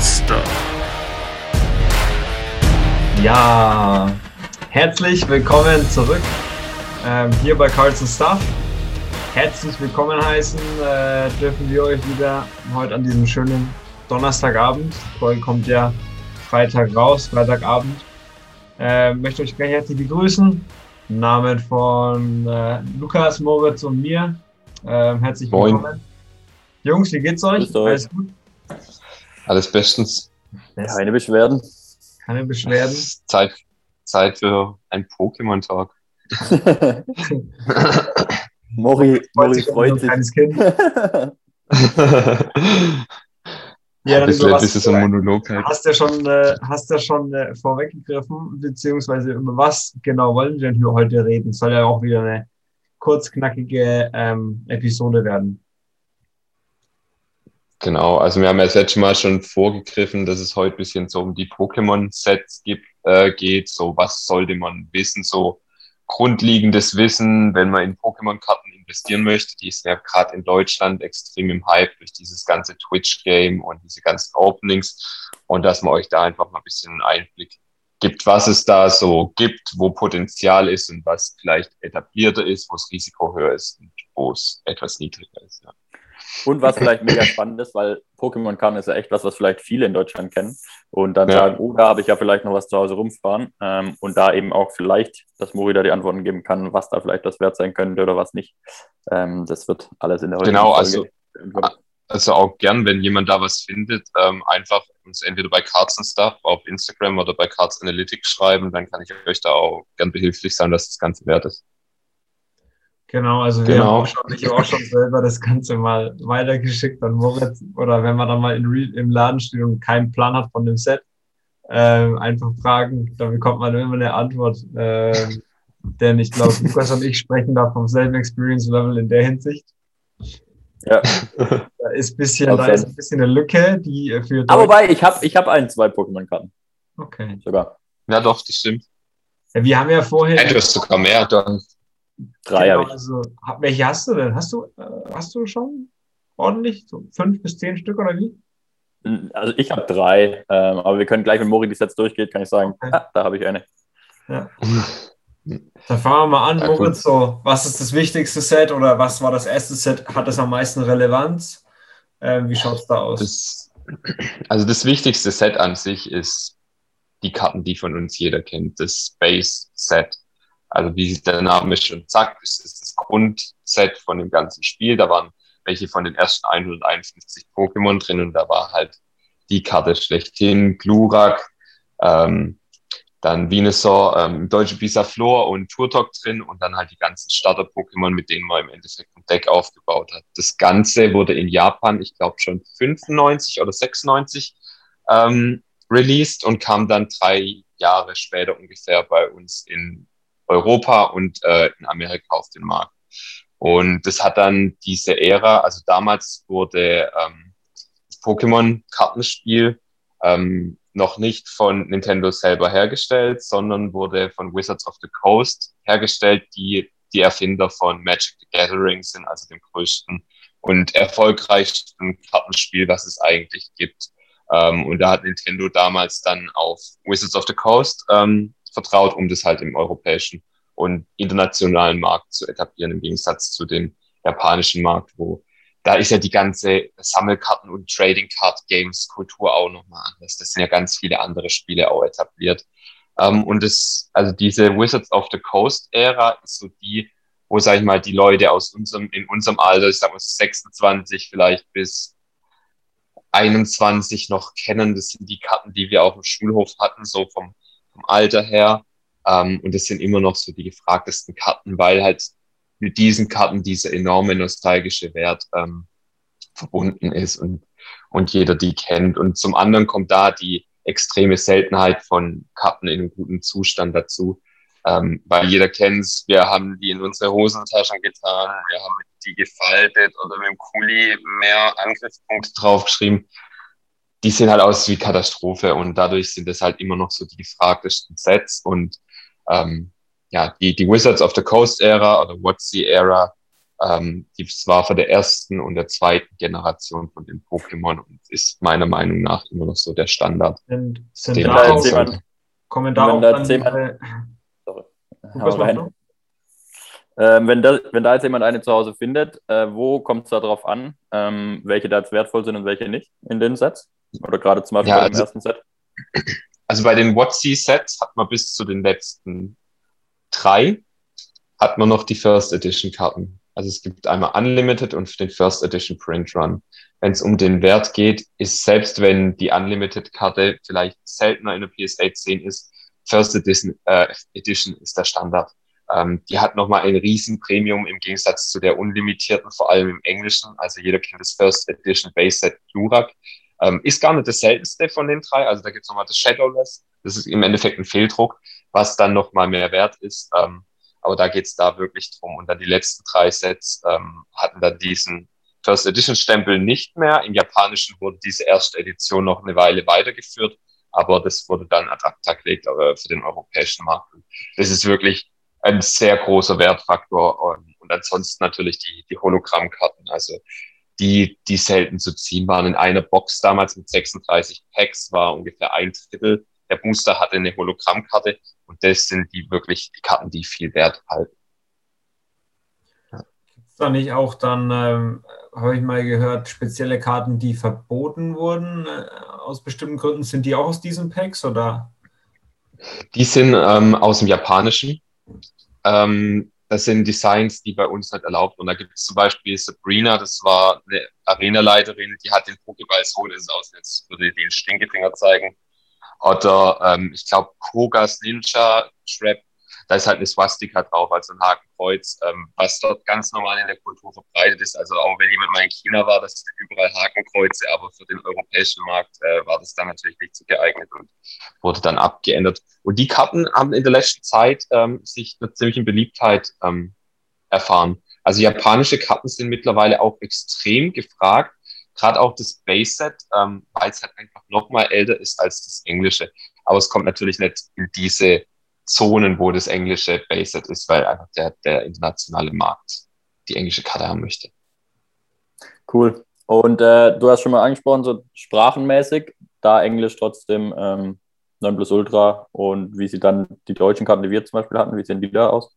Stuff. Ja, herzlich willkommen zurück ähm, hier bei Carlson Stuff. Herzlich willkommen heißen äh, dürfen wir euch wieder heute an diesem schönen Donnerstagabend. Die Folge kommt ja Freitag raus, Freitagabend. Äh, möchte euch gleich herzlich begrüßen. Im Namen von äh, Lukas, Moritz und mir. Ähm, herzlich Moin. willkommen. Jungs, wie geht's euch. Alles gut? Alles bestens. Keine Beschwerden. Keine Beschwerden? Es ist Zeit, Zeit für einen Pokémon-Talk. Mori, Mori freut ein sich. kleines Kind. Ja, ja, dann was- bis es so ein Monolog halt. Hast ja schon, äh, hast ja schon äh, vorweggegriffen, beziehungsweise über was genau wollen wir denn hier heute reden? Soll ja auch wieder eine kurzknackige ähm, Episode werden. Genau, also wir haben ja das letzte Mal schon vorgegriffen, dass es heute ein bisschen so um die Pokémon-Sets äh, geht. So, was sollte man wissen? So grundlegendes Wissen, wenn man in Pokémon-Karten investieren möchte. Die ist ja gerade in Deutschland extrem im Hype durch dieses ganze Twitch-Game und diese ganzen Openings. Und dass man euch da einfach mal ein bisschen einen Einblick gibt, was es da so gibt, wo Potenzial ist und was vielleicht etablierter ist, wo das Risiko höher ist und wo es etwas niedriger ist. Ja. Und was vielleicht mega spannend ist, weil Pokémon-Karten ist ja echt was, was vielleicht viele in Deutschland kennen. Und dann Ja. sagen, oh, da habe ich ja vielleicht noch was zu Hause rumfahren. Ähm, und da eben auch vielleicht, dass Mori da die Antworten geben kann, was da vielleicht das wert sein könnte oder was nicht. Ähm, das wird alles in der heutigen Genau, Folge. Also auch gern, wenn jemand da was findet, ähm, einfach uns entweder bei Cards and Stuff auf Instagram oder bei Cards Analytics schreiben, dann kann ich euch da auch gern behilflich sein, dass das Ganze wert ist. Genau, also wir Genau. haben auch schon, ich habe auch schon selber das Ganze mal weitergeschickt an Moritz oder wenn man dann mal in Re im Laden steht und keinen Plan hat von dem Set, ähm, einfach fragen, da bekommt man immer eine Antwort. Ähm, denn ich glaube, Lukas und ich sprechen da vom selben Experience Level in der Hinsicht. Ja. Da ist bisschen, da ist ein bisschen eine Lücke, die äh, für Aber wobei, ich habe ich hab ein, zwei Pokémon-Karten Okay. sogar. Ja, doch, das stimmt. Ja, wir haben ja vorher. Hey, du hast sogar mehr. Dann. Drei Genau, habe ich. also, welche hast du denn? Hast du, äh, hast du schon ordentlich? So fünf bis zehn Stück oder wie? Also ich habe drei, ähm, aber wir können gleich, wenn Mori die Sets durchgeht, kann ich sagen, Okay. ah, da habe ich eine. Dann fangen wir mal an, Ja. Moritz. So, was ist das wichtigste Set oder was war das erste Set? Hat das am meisten Relevanz? Ähm, wie schaut es da aus? Das, also das wichtigste Set an sich ist die Karten, die von uns jeder kennt, das Base Set. Also wie der Name schon sagt, ist es das Grundset von dem ganzen Spiel. Da waren welche von den ersten 151 Pokémon drin und da war halt die Karte schlechthin, Glurak, ähm, dann Venusaur, ähm, Deutsche Bisaflor und Turtok drin und dann halt die ganzen Starter-Pokémon, mit denen man im Endeffekt ein Deck aufgebaut hat. Das Ganze wurde in Japan, ich glaube schon 95 oder 96 ähm, released und kam dann drei Jahre später ungefähr bei uns in Europa und äh, in Amerika auf den Markt. Und das hat dann diese Ära, also damals wurde ähm, das Pokémon-Kartenspiel ähm, noch nicht von Nintendo selber hergestellt, sondern wurde von Wizards of the Coast hergestellt, die die Erfinder von Magic the Gathering sind, also dem größten und erfolgreichsten Kartenspiel, was es eigentlich gibt. Ähm, und da hat Nintendo damals dann auf Wizards of the Coast ähm, vertraut, um das halt im europäischen und internationalen Markt zu etablieren, im Gegensatz zu dem japanischen Markt, wo da ist ja die ganze Sammelkarten- und Trading Card Games Kultur auch nochmal anders. Das sind ja ganz viele andere Spiele auch etabliert. Ähm, und das, also diese Wizards of the Coast Ära ist so die, wo, sag ich mal, die Leute aus unserem, in unserem Alter, ich sag mal 26 vielleicht bis 21 noch kennen. Das sind die Karten, die wir auf dem Schulhof hatten, so vom, vom Alter her. Ähm, und das sind immer noch so die gefragtesten Karten, weil halt mit diesen Karten dieser enorme nostalgische Wert ähm, verbunden ist und, und jeder die kennt. Und zum anderen kommt da die extreme Seltenheit von Karten in einem guten Zustand dazu. Ähm, weil jeder kennt's, wir haben die in unsere Hosentaschen getan, wir haben die gefaltet oder mit dem Kuli mehr Angriffspunkte draufgeschrieben. Die sehen halt aus wie Katastrophe und dadurch sind es halt immer noch so die gefragtesten Sets und ähm, ja, die, die Wizards of the Coast Ära oder What's the Ära Ähm, das war von der ersten und der zweiten Generation von den Pokémon und ist meiner Meinung nach immer noch so der Standard. Sind, sind da auch jemand, kommen da auch dann jemand, sorry. Ähm, wenn, da, wenn da jetzt jemand eine zu Hause findet, äh, wo kommt es darauf an, ähm, welche da jetzt wertvoll sind und welche nicht in den Sets? Oder gerade zum Beispiel ja, also, ersten Set? Also bei den WotC-Sets hat man bis zu den letzten drei hat man noch die First Edition Karten. Also es gibt einmal Unlimited und den First Edition Print Run. Wenn es um den Wert geht, ist selbst wenn die Unlimited Karte vielleicht seltener in der PSA 10 ist, First Edition, äh, Edition ist der Standard. Ähm, die hat nochmal ein Riesenpremium im Gegensatz zu der unlimitierten, vor allem im Englischen. Also jeder kennt das First Edition Base Set Glurak. Ähm, ist gar nicht das seltenste von den drei. Also da gibt es nochmal das Shadowless. Das ist im Endeffekt ein Fehldruck, was dann nochmal mehr wert ist. Ähm, aber da geht's da wirklich drum. Und dann die letzten drei Sets ähm, hatten dann diesen First Edition Stempel nicht mehr. Im Japanischen wurde diese erste Edition noch eine Weile weitergeführt, aber das wurde dann ad acta gelegt äh, für den europäischen Markt. Das ist wirklich ein sehr großer Wertfaktor. Und, und ansonsten natürlich die, die Hologrammkarten, also die, die selten zu ziehen waren. In einer Box damals mit 36 Packs war ungefähr ein Drittel. Der Booster hatte eine Hologrammkarte und das sind die wirklich die Karten, die viel Wert halten. Gibt es da nicht auch dann, ähm, habe ich mal gehört, spezielle Karten, die verboten wurden äh, aus bestimmten Gründen? Sind die auch aus diesen Packs oder? Die sind ähm, aus dem Japanischen. Ähm, das sind Designs, die bei uns nicht erlaubt. Und da gibt es zum Beispiel Sabrina, das war eine Arenaleiterin, die hat den Pokéball so, das aus, jetzt würde ich den Stinkefinger zeigen. Oder ähm, ich glaube Kogas Ninja Trap, da ist halt eine Swastika drauf, also ein Hakenkreuz, ähm, was dort ganz normal in der Kultur verbreitet ist. Also auch wenn jemand mal in China war, das sind überall Hakenkreuze, aber für den europäischen Markt äh, war das dann natürlich nicht so geeignet und wurde dann abgeändert. Und die Karten haben in der letzten Zeit ähm, sich eine ziemliche Beliebtheit ähm, erfahren. Also japanische Karten sind mittlerweile auch extrem gefragt, gerade auch das Base-Set, ähm, weil es halt einfach noch mal älter ist als das Englische. Aber es kommt natürlich nicht in diese Zonen, wo das englische Base-Set ist, weil einfach der, der internationale Markt die englische Karte haben möchte. Cool. Und äh, du hast schon mal angesprochen, so sprachenmäßig, da Englisch trotzdem ähm, 9 plus Ultra und wie sieht dann die deutschen Karten, die wir zum Beispiel hatten, wie sehen die da aus?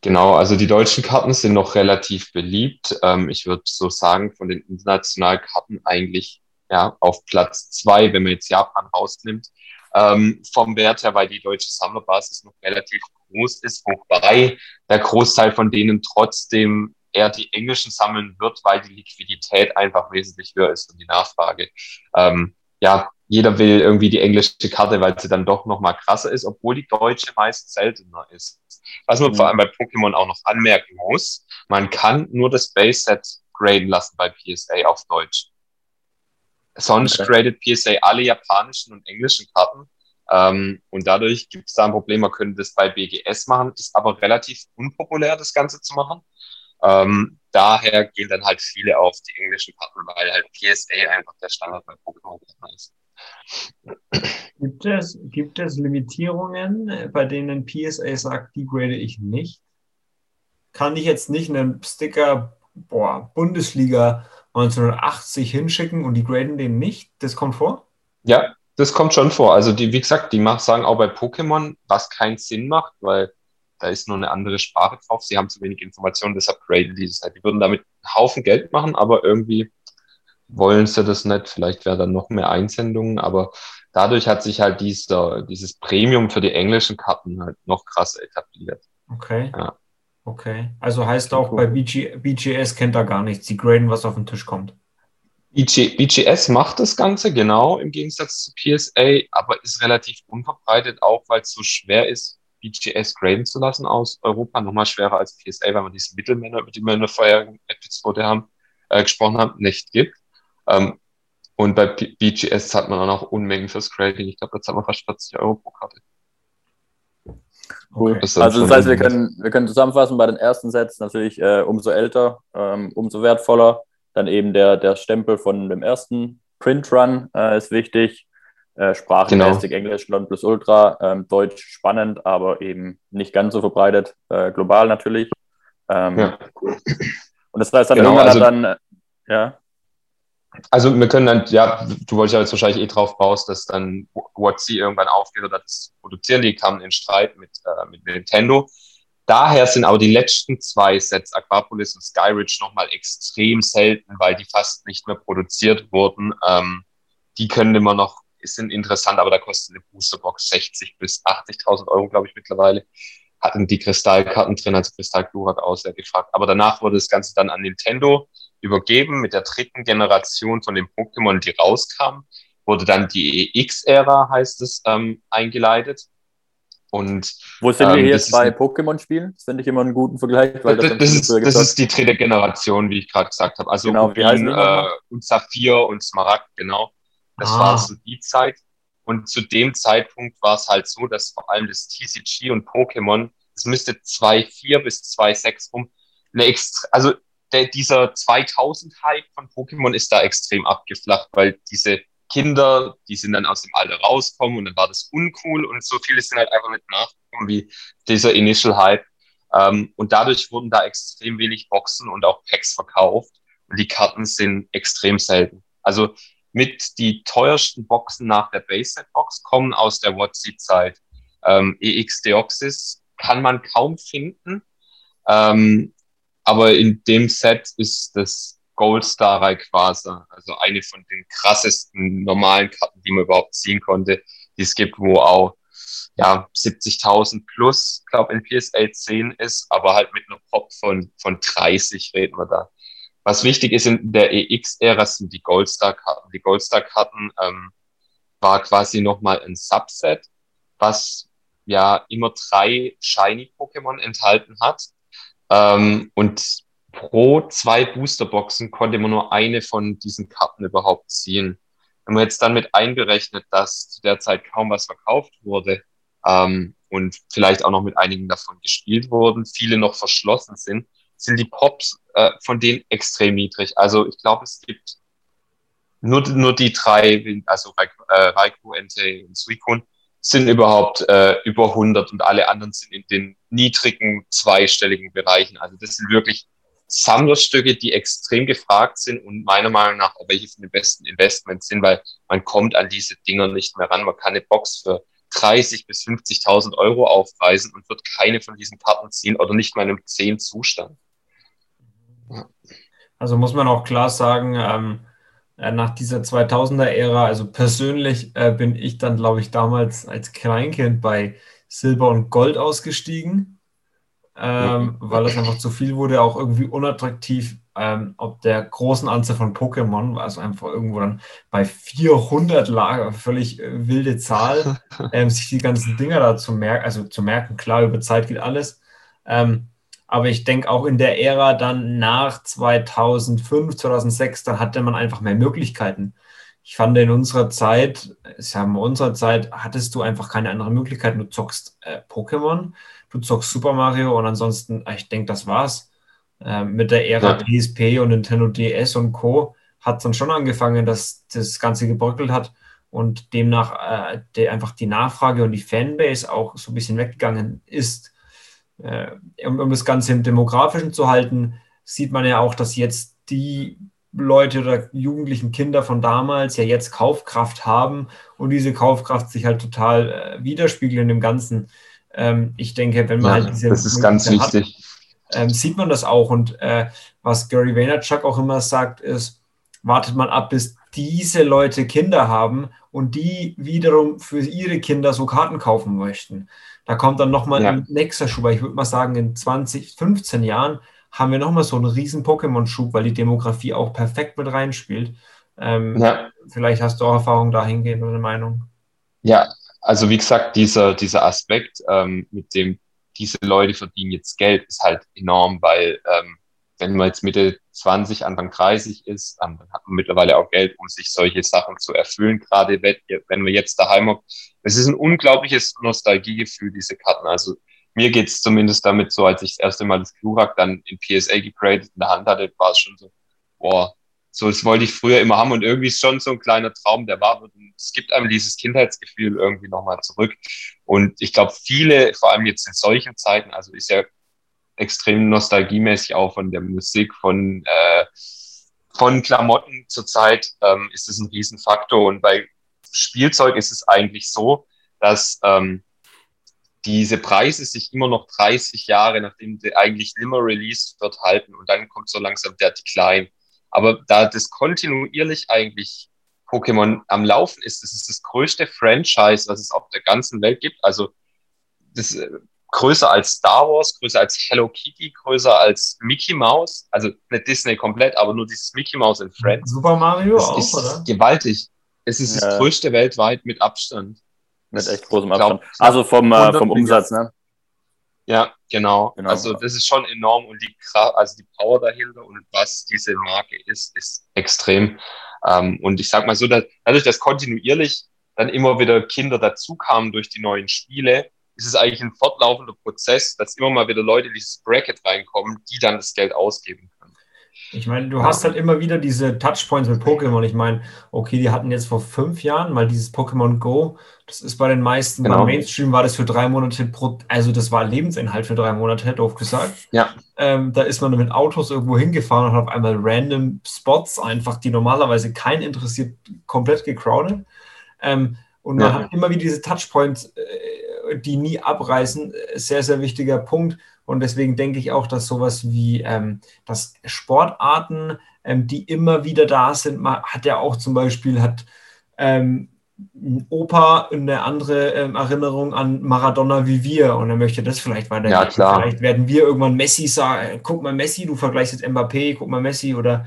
Genau, also die deutschen Karten sind noch relativ beliebt. Ähm, ich würde so sagen, von den internationalen Karten eigentlich ja, auf Platz zwei, wenn man jetzt Japan rausnimmt ähm, vom Wert her, weil die deutsche Sammlerbasis noch relativ groß ist, wobei der Großteil von denen trotzdem eher die englischen sammeln wird, weil die Liquidität einfach wesentlich höher ist und die Nachfrage. Ähm, ja, jeder will irgendwie die englische Karte, weil sie dann doch noch mal krasser ist, obwohl die deutsche meist seltener ist. Was man mhm. vor allem bei Pokémon auch noch anmerken muss, man kann nur das Base Set graden lassen bei PSA auf Deutsch. Sonst okay. gradet PSA alle japanischen und englischen Karten. Ähm, und dadurch gibt es da ein Problem. Man könnte das bei BGS machen, ist aber relativ unpopulär, das Ganze zu machen. Ähm, daher gehen dann halt viele auf die englischen Karten, weil halt PSA einfach der Standard bei Pokémon-Karten ist. Gibt es, gibt es Limitierungen, bei denen PSA sagt, die grade ich nicht? Kann ich jetzt nicht einen Sticker, boah, Bundesliga 1980 hinschicken und die graden den nicht? Das kommt vor? Ja, das kommt schon vor. Also die, wie gesagt, die sagen auch bei Pokémon, was keinen Sinn macht, weil da ist nur eine andere Sprache drauf. Sie haben zu wenig Informationen, deshalb graden die das halt. Die würden damit einen Haufen Geld machen, aber irgendwie wollen sie das nicht. Vielleicht wäre dann noch mehr Einsendungen, aber dadurch hat sich halt dieser, dieses Premium für die englischen Karten halt noch krasser etabliert. Okay. Ja. Okay. Also heißt auch bei BG, BGS kennt er gar nichts. Sie graden, was auf den Tisch kommt. BG, BGS macht das Ganze, genau, im Gegensatz zu PSA, aber ist relativ unverbreitet, auch weil es so schwer ist, BGS graden zu lassen aus Europa. Nochmal schwerer als PSA, weil man diese Mittelmänner, über die wir in der vorherigen Episode haben, äh, gesprochen haben, nicht gibt. Ähm, und bei BGS hat man auch noch Unmengen fürs Grading. Ich glaube, da zahlt man fast 40 Euro pro Karte. Cool. Okay. Also das heißt, wir können, wir können zusammenfassen, bei den ersten Sets natürlich äh, umso älter, ähm, umso wertvoller. Dann eben der, der Stempel von dem ersten Print Run äh, ist wichtig. Äh, Sprachenmäßig genau. Englisch, Non plus Ultra, ähm, Deutsch spannend, aber eben nicht ganz so verbreitet, äh, global natürlich. Ähm, ja. Und das heißt dann genau, irgendwann also, dann, ja. Also wir können dann, ja, du wolltest ja jetzt wahrscheinlich eh drauf raus, dass dann WotC irgendwann aufgehört hat, das produzieren. Die kamen in Streit mit, äh, mit Nintendo. Daher sind aber die letzten zwei Sets, Aquapolis und Skyridge, nochmal extrem selten, weil die fast nicht mehr produziert wurden. Ähm, die können immer noch, sind interessant, aber da kostet eine Boosterbox 60 bis 80.000 Euro, glaube ich, mittlerweile. Hatten die Kristallkarten drin, also Kristallglurak aus, sehr gefragt. Aber danach wurde das Ganze dann an Nintendo übergeben mit der dritten Generation von den Pokémon, die rauskam. Wurde dann die EX-Ära, heißt es, ähm, eingeleitet. Und, Wo sind ähm, wir hier jetzt bei Pokémon-Spielen? Das finde ich immer einen guten Vergleich. Weil das, das, das ist, das ist die dritte Generation, wie ich gerade gesagt habe. Also genau, Rubin, äh, und Saphir und Smaragd, genau. Das ah. war so die Zeit. Und zu dem Zeitpunkt war es halt so, dass vor allem das TCG und Pokémon, es müsste 2.4 bis 2.6 rum, eine extra, also der, dieser 2000-Hype von Pokémon ist da extrem abgeflacht, weil diese Kinder, die sind dann aus dem Alter rauskommen und dann war das uncool und so viele sind halt einfach nicht nachgekommen wie dieser Initial Hype. Ähm, und dadurch wurden da extrem wenig Boxen und auch Packs verkauft und die Karten sind extrem selten. Also mit die teuersten Boxen nach der Base-Set-Box kommen aus der WotC-Zeit. Ähm, EX Deoxys kann man kaum finden. Ähm, aber in dem Set ist das Goldstar Rayquaza, also eine von den krassesten normalen Karten, die man überhaupt ziehen konnte, die es gibt, wo auch ja, 70.000 plus, glaube in PSA 10 ist, aber halt mit einer Pop von, von 30 reden wir da. Was wichtig ist in der EX-Ära sind die Goldstar-Karten. Die Goldstar-Karten ähm, war quasi nochmal ein Subset, was ja immer drei Shiny-Pokémon enthalten hat. Ähm, und pro zwei Boosterboxen konnte man nur eine von diesen Karten überhaupt ziehen. Wenn man jetzt dann mit einberechnet, dass zu der Zeit kaum was verkauft wurde ähm, und vielleicht auch noch mit einigen davon gespielt wurden, viele noch verschlossen sind, sind die Pops äh, von denen extrem niedrig. Also ich glaube, es gibt nur, nur die drei, also äh, Raikou Entei und Suicune, sind überhaupt äh, über 100 und alle anderen sind in den niedrigen zweistelligen Bereichen. Also das sind wirklich Sammlerstücke, die extrem gefragt sind und meiner Meinung nach auch welche von den besten Investments sind, weil man kommt an diese Dinger nicht mehr ran. Man kann eine Box für 30 bis 50.000 Euro aufweisen und wird keine von diesen Karten ziehen oder nicht mal in einem 10 Zustand. Also muss man auch klar sagen, ähm, äh, nach dieser 2000er-Ära, also persönlich äh, bin ich dann, glaube ich, damals als Kleinkind bei Silber und Gold ausgestiegen ähm, weil es einfach zu viel wurde, auch irgendwie unattraktiv, ähm, ob der großen Anzahl von Pokémon, es einfach irgendwo dann bei 400 lag, völlig äh, wilde Zahl, ähm, sich die ganzen Dinger da zu merken, also zu merken, klar, über Zeit geht alles. Ähm, aber ich denke auch in der Ära dann nach 2005, 2006, dann hatte man einfach mehr Möglichkeiten. Ich fand in unserer Zeit, ich sage mal, unserer Zeit, hattest du einfach keine andere Möglichkeit. Du zockst äh, Pokémon, du zockst Super Mario und ansonsten, ich denke, das war's. Ähm, mit der Ära ja. PSP und Nintendo DS und Co. hat es dann schon angefangen, dass das Ganze gebröckelt hat und demnach äh, der, einfach die Nachfrage und die Fanbase auch so ein bisschen weggegangen ist. Äh, um, um das Ganze im Demografischen zu halten, sieht man ja auch, dass jetzt die Leute oder jugendlichen Kinder von damals ja jetzt Kaufkraft haben und diese Kaufkraft sich halt total äh, widerspiegelt in dem Ganzen. Ähm, ich denke, wenn man ja, halt diese. Das ist ganz hat, wichtig. Ähm, sieht man das auch. Und äh, was Gary Vaynerchuk auch immer sagt, ist, wartet man ab, bis diese Leute Kinder haben und die wiederum für ihre Kinder so Karten kaufen möchten. Da kommt dann nochmal ja. ein nächster Schub. Ich würde mal sagen, in 20, 15 Jahren haben wir nochmal so einen riesen Pokémon-Schub, weil die Demografie auch perfekt mit reinspielt. Ähm, ja. Vielleicht hast du auch Erfahrung dahingehend oder eine Meinung. Ja, also wie gesagt, dieser, dieser Aspekt, ähm, mit dem diese Leute verdienen jetzt Geld, ist halt enorm, weil ähm, wenn man jetzt Mitte 20, Anfang 30 ist, dann hat man mittlerweile auch Geld, um sich solche Sachen zu erfüllen, gerade wenn wir jetzt daheim haben. Es ist ein unglaubliches Nostalgiegefühl, diese Karten. Also mir geht's zumindest damit so, als ich das erste Mal das Glurak dann in PSA gegradet in der Hand hatte, war es schon so, boah, so, das wollte ich früher immer haben und irgendwie ist schon so ein kleiner Traum, der war. Und es gibt einem dieses Kindheitsgefühl irgendwie nochmal zurück. Und ich glaube, viele, vor allem jetzt in solchen Zeiten, also ist ja extrem nostalgiemäßig auch von der Musik, von, äh, von Klamotten zurzeit ähm, ist es ein Riesenfaktor. Und bei Spielzeug ist es eigentlich so, dass ähm, diese Preise sich immer noch 30 Jahre, nachdem die eigentlich nimmer released wird, halten und dann kommt so langsam der Decline. Aber da das kontinuierlich eigentlich Pokémon am Laufen ist, das ist das größte Franchise, was es auf der ganzen Welt gibt. Also das äh, größer als Star Wars, größer als Hello Kitty, größer als Mickey Mouse. Also nicht Disney komplett, aber nur dieses Mickey Mouse in Friends. Super Mario das auch, ist oder? gewaltig. Es ist Ja. das größte weltweit mit Abstand. Mit echt großem Ich glaub, Abstand. Also vom, äh, 100 vom Umsatz, ne? Ja, genau. Genau. Also das ist schon enorm und die also die Power dahinter und was diese Marke ist, ist extrem. Ähm, und ich sag mal so, dass, dadurch, dass kontinuierlich dann immer wieder Kinder dazukamen durch die neuen Spiele, ist es eigentlich ein fortlaufender Prozess, dass immer mal wieder Leute in dieses Bracket reinkommen, die dann das Geld ausgeben können. Ich meine, du hast halt immer wieder diese Touchpoints mit Pokémon. Ich meine, okay, die hatten jetzt vor fünf Jahren mal dieses Pokémon Go. Das ist bei den meisten, Genau. beim Mainstream war das für drei Monate pro, also das war Lebensinhalt für drei Monate, doof gesagt. Ja. Ähm, da ist man mit Autos irgendwo hingefahren und hat auf einmal random Spots einfach, die normalerweise keinen interessiert, komplett gecrowded. Ähm, und man Ja. hat immer wieder diese Touchpoints, äh, die nie abreißen. Sehr, sehr wichtiger Punkt. Und deswegen denke ich auch, dass sowas wie ähm, dass Sportarten, ähm, die immer wieder da sind, man hat ja auch zum Beispiel, hat ähm, ein Opa eine andere ähm, Erinnerung an Maradona wie wir und er möchte das vielleicht weitergeben. Ja, klar. Vielleicht werden wir irgendwann Messi sagen, guck mal Messi, du vergleichst jetzt Mbappé, guck mal Messi oder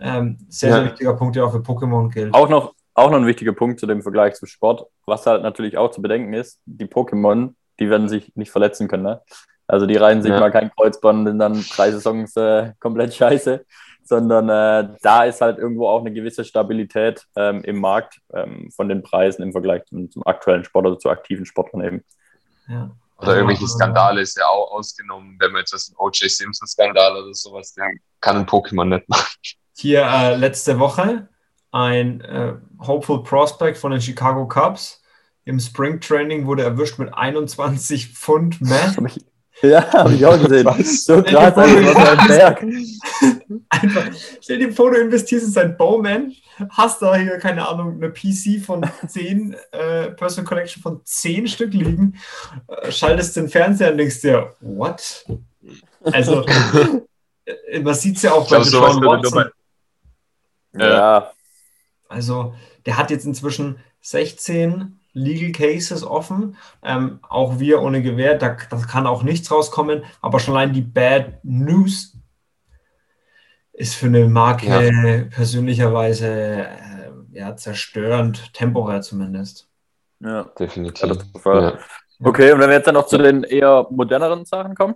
ähm, sehr, Ja. sehr wichtiger Punkt, der auch für Pokémon gilt. Auch noch, auch noch ein wichtiger Punkt zu dem Vergleich zum Sport, was halt natürlich auch zu bedenken ist, die Pokémon, die werden sich nicht verletzen können. Ne? Also die reihen sich Ja. mal kein Kreuzband und dann drei Saisons äh, komplett scheiße, sondern äh, da ist halt irgendwo auch eine gewisse Stabilität ähm, im Markt ähm, von den Preisen im Vergleich zum, zum aktuellen Sport oder zu aktiven Sportlern eben. Ja. Oder irgendwelche Also, Skandale ist ja auch ausgenommen, wenn man jetzt das O.J. Simpson-Skandal oder sowas, den kann ein Pokémon nicht machen. Hier äh, letzte Woche ein äh, Hopeful Prospect von den Chicago Cubs im Spring Training wurde erwischt mit 21 Pfund Meth. Ja, habe ich auch gesehen. Was? So krass, für ein Berg. Einfach, stell dir vor, du investierst in sein Bowman, hast da hier, keine Ahnung, eine PC von 10, äh, Personal Collection von 10 Stück liegen, äh, schaltest den Fernseher und denkst dir, what? Also, äh, man sieht es ja auch würde nur Watson. bei, Ja, Also, der hat jetzt inzwischen 16 Legal Cases offen. Ähm, auch wir ohne Gewehr, da, da kann auch nichts rauskommen. Aber schon allein die Bad News ist für eine Marke persönlicherweise äh, ja, zerstörend, temporär zumindest. ja. definitiv. Ja. Okay, und wenn wir jetzt dann noch zu den eher moderneren Sachen kommen?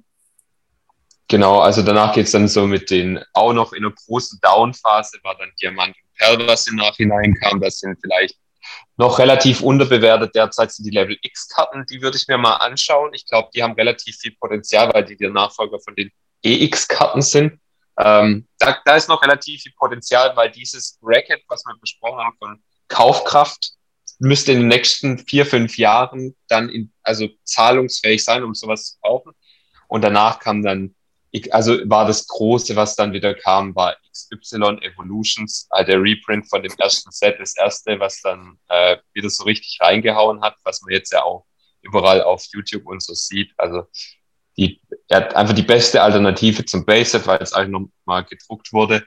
Genau, also danach geht's dann so mit den, auch noch in einer großen Down-Phase war dann Diamant was im Nachhinein kam. Das sind vielleicht noch relativ unterbewertet. Derzeit sind die Level X-Karten, die würde ich mir mal anschauen. Ich glaube, die haben relativ viel Potenzial, weil die der Nachfolger von den EX-Karten sind. Ähm, da, da ist noch relativ viel Potenzial, weil dieses Bracket, was wir besprochen haben, von Kaufkraft, müsste in den nächsten vier, fünf Jahren dann in, also zahlungsfähig sein, um sowas zu kaufen. Und danach kam dann, also war das Große, was dann wieder kam, war XY Evolutions, äh, der Reprint von dem ersten Set, das erste, was dann äh, wieder so richtig reingehauen hat, was man jetzt ja auch überall auf YouTube und so sieht. Also die, er hat einfach die beste Alternative zum Base-Set, weil es eigentlich nochmal gedruckt wurde.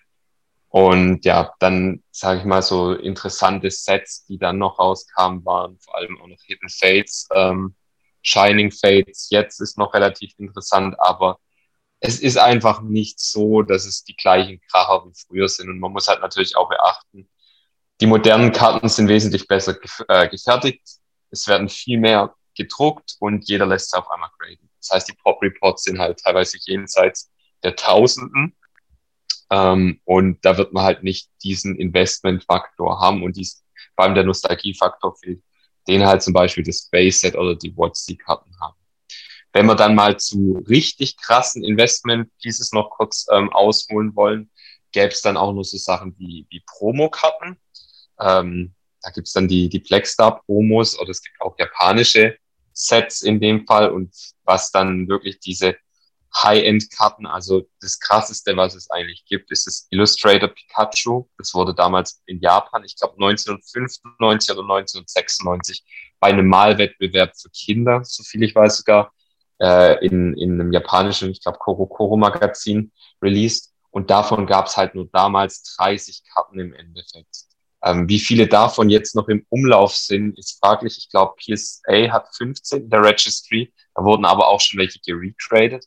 Und ja, dann sage ich mal so interessante Sets, die dann noch rauskamen, waren vor allem auch noch Hidden Fates, ähm, Shining Fates. Jetzt ist noch relativ interessant, aber es ist einfach nicht so, dass es die gleichen Kracher wie früher sind. Und man muss halt natürlich auch beachten, die modernen Karten sind wesentlich besser gef äh, gefertigt. Es werden viel mehr gedruckt und jeder lässt es auf einmal graden. Das heißt, die Pop Reports sind halt teilweise jenseits der Tausenden. Ähm, und da wird man halt nicht diesen Investmentfaktor haben und dies, vor allem der Nostalgiefaktor fehlt, den halt zum Beispiel das Base Set oder die WotC-Karten haben. Wenn wir dann mal zu richtig krassen Investment-Pieces noch kurz ähm, ausholen wollen, gäbe es dann auch nur so Sachen wie, wie Promokarten. Ähm, da gibt's dann die, die Blackstar-Promos oder es gibt auch japanische Sets in dem Fall und was dann wirklich diese High-End-Karten. Also das krasseste, was es eigentlich gibt, ist das Illustrator Pikachu. Das wurde damals in Japan, ich glaube 1995 oder 1996, bei einem Malwettbewerb für Kinder, so viel ich weiß sogar, äh, in, in einem japanischen, ich glaube, Koro Koro Magazin released. Und davon gab es halt nur damals 30 Karten im Endeffekt. Ähm, wie viele davon jetzt noch im Umlauf sind, ist fraglich. Ich glaube, PSA hat 15 in der Registry. Da wurden aber auch schon welche geretradet.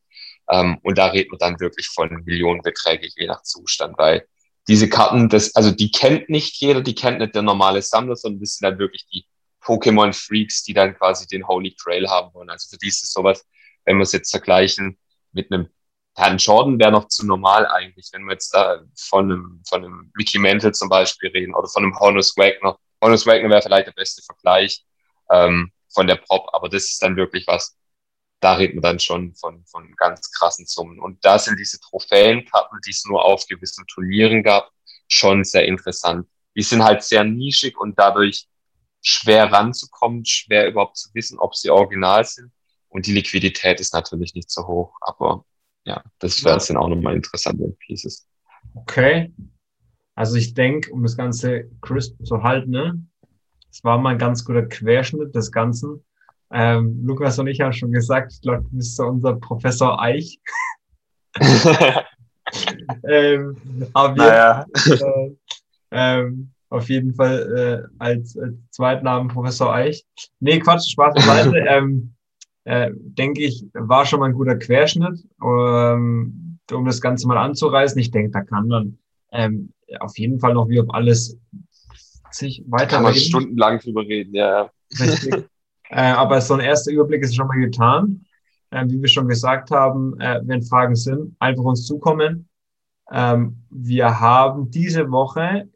Ähm, und da redet man dann wirklich von Millionenbeträge, je nach Zustand, weil diese Karten, das, also die kennt nicht jeder, die kennt nicht der normale Sammler, sondern das sind dann wirklich die Pokémon-Freaks, die dann quasi den Holy Grail haben wollen. Also für die ist es sowas, wenn wir es jetzt vergleichen mit einem Herrn Jordan wäre noch zu normal eigentlich, wenn wir jetzt da von einem, von einem Ricky Mantle zum Beispiel reden oder von einem Honus Wagner. Honus Wagner wäre vielleicht der beste Vergleich ähm, von der Prop, aber das ist dann wirklich was, da reden wir dann schon von, von ganz krassen Summen. Und da sind diese Trophäenkarten, die es nur auf gewissen Turnieren gab, schon sehr interessant. Die sind halt sehr nischig und dadurch schwer ranzukommen, schwer überhaupt zu wissen, ob sie original sind. Und die Liquidität ist natürlich nicht so hoch, aber ja, das wäre dann auch nochmal interessante Pieces. Okay. Also ich denke, um das Ganze crisp zu halten, ne, das war mal ein ganz guter Querschnitt des Ganzen. Ähm, Lukas und ich haben schon gesagt, ich glaube, du bist so unser Professor Eich. ähm, auf, naja. jeden, äh, ähm, auf jeden Fall äh, als, als Zweitnamen Professor Eich. Nee, Quatsch, Spaß beiseite. ähm, äh, denke ich, war schon mal ein guter Querschnitt, ähm, um das Ganze mal anzureißen. Ich denke, da kann dann ähm, auf jeden Fall noch wie ob alles sich weiter. Kann man stundenlang drüber reden, ja. Richtig. äh, aber so ein erster Überblick ist schon mal getan. Äh, wie wir schon gesagt haben, äh, wenn Fragen sind, einfach uns zukommen. Ähm, wir haben diese Woche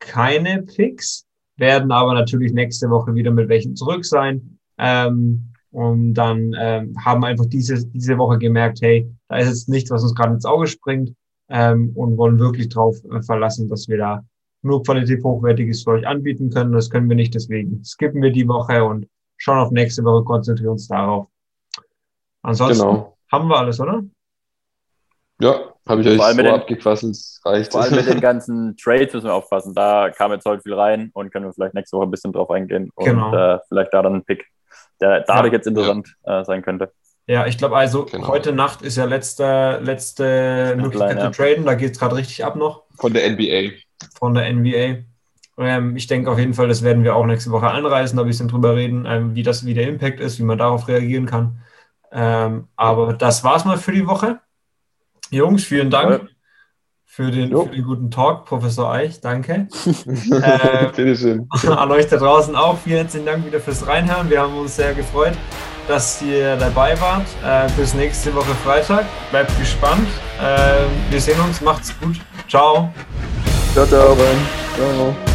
keine Picks, werden aber natürlich nächste Woche wieder mit welchen zurück sein. Ähm, und dann ähm, haben einfach diese, diese Woche gemerkt, hey, da ist jetzt nichts, was uns gerade ins Auge springt ähm, und wollen wirklich darauf äh, verlassen, dass wir da nur qualitativ hochwertiges für euch anbieten können. Das können wir nicht, deswegen skippen wir die Woche und schauen auf nächste Woche, konzentrieren uns darauf. Ansonsten genau. haben wir alles, oder? Ja, habe ich euch so den, abgequasselt. Reicht. Vor allem mit den ganzen Trades müssen wir aufpassen. Da kam jetzt heute viel rein und können wir vielleicht nächste Woche ein bisschen drauf eingehen und genau. äh, vielleicht da dann einen Pick der dadurch ja, jetzt interessant ja. äh, sein könnte. Ja, ich glaube also, genau. heute Nacht ist ja letzte, letzte Möglichkeit zu traden. Da geht es gerade richtig ab noch. Von der NBA. Von der NBA. Ähm, ich denke auf jeden Fall, das werden wir auch nächste Woche anreißen, da ein bisschen drüber reden, ähm, wie das, wie der Impact ist, wie man darauf reagieren kann. Ähm, aber das war's mal für die Woche. Jungs, vielen Dank für den, für den guten Talk, Professor Eich. Danke. äh, Bitteschön. An euch da draußen auch. Vielen herzlichen Dank wieder fürs Reinhören. Wir haben uns sehr gefreut, dass ihr dabei wart. Äh, bis nächste Woche Freitag. Bleibt gespannt. Äh, wir sehen uns. Macht's gut. Ciao. Ciao, ciao. ciao.